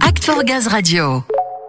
Act Gaz Radio.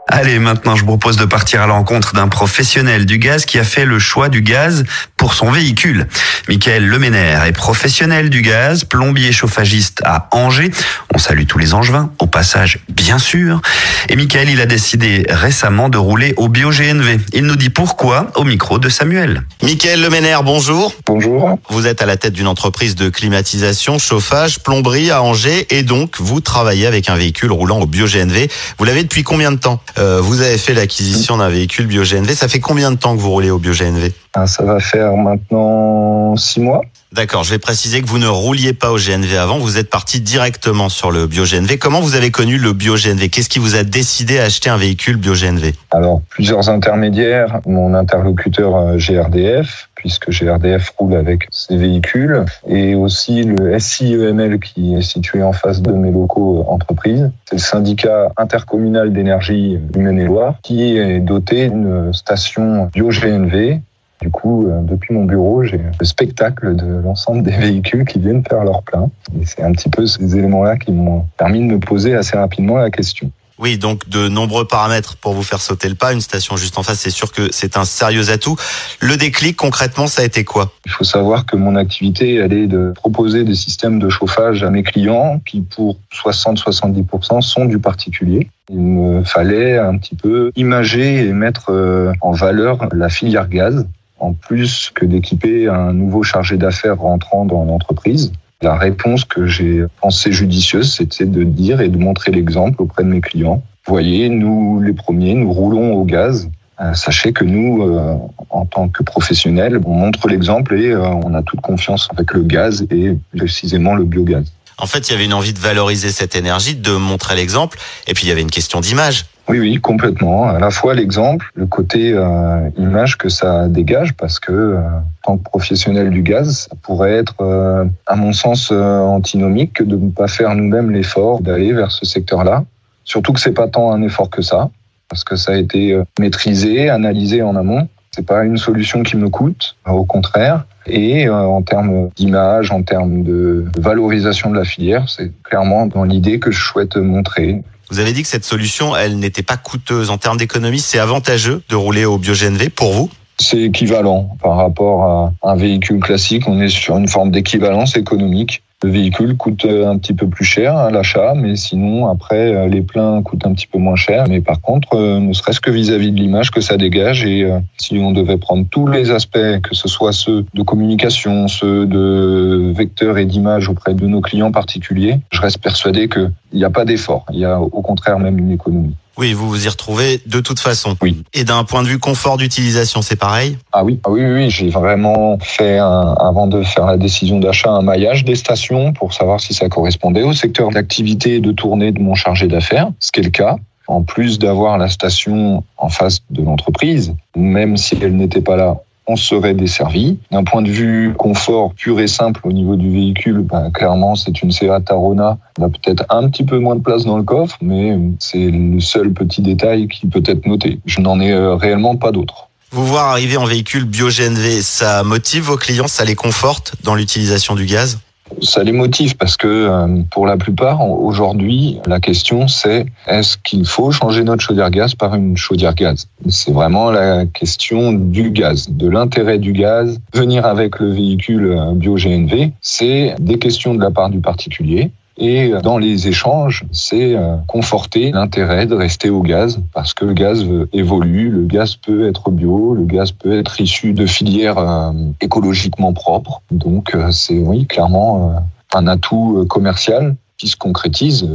Allez, maintenant, je vous propose de partir à l'encontre d'un professionnel du gaz qui a fait le choix du gaz pour son véhicule. Michael Leménaire est professionnel du gaz, plombier chauffagiste à Angers. On salue tous les angevins, au passage, bien sûr. Et Michael, il a décidé récemment de rouler au bio-GNV. Il nous dit pourquoi au micro de Samuel. Michael Leménaire, bonjour. Bonjour. Vous êtes à la tête d'une entreprise de climatisation, chauffage, plomberie à Angers et donc vous travaillez avec un véhicule roulant au bio-GNV. Vous l'avez depuis combien de temps? Euh, Vous avez fait l'acquisition d'un véhicule bio-GNV. Ça fait combien de temps que vous roulez au bio-GNV Ah, Ça va faire maintenant six mois. D'accord, je vais préciser que vous ne rouliez pas au GNV avant, vous êtes parti directement sur le bio-GNV. Comment vous avez connu le bio-GNV Qu'est-ce qui vous a décidé à acheter un véhicule bio-GNV Alors, plusieurs intermédiaires. Mon interlocuteur euh, GRDF, puisque GRDF roule avec ses véhicules, et aussi le SIEML qui est situé en face de mes locaux euh, entreprises. C'est le syndicat intercommunal d'énergie du Maine-et-Loire qui est doté d'une station bio-GNV du coup, euh, depuis mon bureau, j'ai le spectacle de l'ensemble des véhicules qui viennent faire leur plein. Et c'est un petit peu ces éléments-là qui m'ont permis de me poser assez rapidement la question. Oui, donc de nombreux paramètres pour vous faire sauter le pas. Une station juste en face, c'est sûr que c'est un sérieux atout. Le déclic, concrètement, ça a été quoi? Il faut savoir que mon activité, elle est de proposer des systèmes de chauffage à mes clients qui, pour 60-70%, sont du particulier. Il me fallait un petit peu imager et mettre euh, en valeur la filière gaz, en plus que d'équiper un nouveau chargé d'affaires rentrant dans l'entreprise. La réponse que j'ai pensée judicieuse, c'était de dire et de montrer l'exemple auprès de mes clients. Voyez, nous les premiers, nous roulons au gaz. Euh, Sachez que nous, euh, en tant que professionnels, on montre l'exemple et euh, on a toute confiance avec le gaz et précisément le biogaz. En fait, il y avait une envie de valoriser cette énergie, de montrer l'exemple, et puis il y avait une question d'image. Oui, oui, complètement. À la fois l'exemple, le côté euh, image que ça dégage, parce que euh, tant que professionnel du gaz, ça pourrait être, euh, à mon sens, euh, antinomique que de ne pas faire nous-mêmes l'effort d'aller vers ce secteur-là. Surtout que c'est pas tant un effort que ça, parce que ça a été euh, maîtrisé, analysé en amont. C'est pas une solution qui me coûte, au contraire. Et euh, en termes d'image, en termes de valorisation de la filière, c'est clairement dans l'idée que je souhaite montrer. Vous avez dit que cette solution, elle n'était pas coûteuse en termes d'économie. C'est avantageux de rouler au bio-GNV pour vous? C'est équivalent par rapport à un véhicule classique. On est sur une forme d'équivalence économique. Le véhicule coûte euh, un petit peu plus cher à l'achat, mais sinon, après, euh, les pleins coûtent un petit peu moins cher. Mais par contre, euh, ne serait-ce que vis-à-vis de l'image que ça dégage, et si on devait prendre tous les aspects, que ce soit ceux de communication, ceux de vecteurs et d'image auprès de nos clients particuliers, je reste persuadé qu'il n'y a pas d'effort. Il y a au contraire même une économie. Oui, vous vous y retrouvez de toute façon. Oui. Et d'un point de vue confort d'utilisation, c'est pareil? Ah oui, ah oui, oui, oui. j'ai vraiment fait, un- avant de faire la décision d'achat, un maillage des stations pour savoir si ça correspondait au secteur d'activité et de tournée de mon chargé d'affaires, ce qui est le cas. En plus d'avoir la station en face de l'entreprise, même si elle n'était pas là, on serait desservi. D'un point de vue confort pur et simple au niveau du véhicule, ben, clairement, c'est une Seat Arona. On a peut-être un petit peu moins de place dans le coffre, mais c'est le seul petit détail qui peut être noté. Je n'en ai euh, réellement pas d'autres. Vous voir arriver en véhicule bio-GNV, ça motive vos clients, ça les conforte dans l'utilisation du gaz? Ça les motive parce que euh, pour la plupart, aujourd'hui, la question c'est est-ce qu'il faut changer notre chaudière gaz par une chaudière gaz? C'est vraiment la question du gaz, de l'intérêt du gaz. Venir avec le véhicule euh, bio-GNV, c'est des questions de la part du particulier. Et dans les échanges, c'est euh, conforter l'intérêt de rester au gaz parce que le gaz euh, évolue, le gaz peut être bio, le gaz peut être issu de filières euh, écologiquement propres. Donc euh, c'est oui clairement euh, un atout euh, commercial qui se concrétise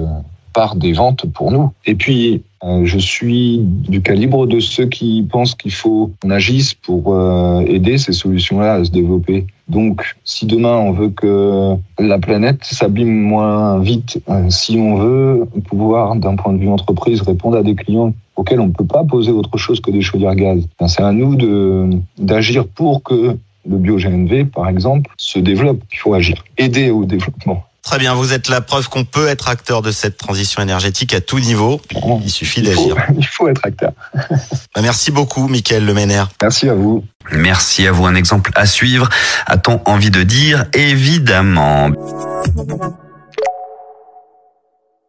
euh, par des ventes pour nous. Et puis euh, je suis du calibre de ceux qui pensent qu'il faut qu'on agisse pour euh, aider ces solutions-là à se développer. Donc, si demain on veut que la planète s'abîme moins vite, euh, si on veut pouvoir, d'un point de vue entreprise, répondre à des clients auxquels on ne peut pas poser autre chose que des chaudières gaz, ben, c'est à nous d'agir pour que le bio-GNV, par exemple, se développe. Il faut agir, aider au développement. Très bien, vous êtes la preuve qu'on peut être acteur de cette transition énergétique à tout niveau. Il suffit d'agir. il faut être acteur. Bah, Merci beaucoup, Mickaël Leménaire. Merci à vous. Merci à vous, un exemple à suivre. A-t-on envie de dire Évidemment.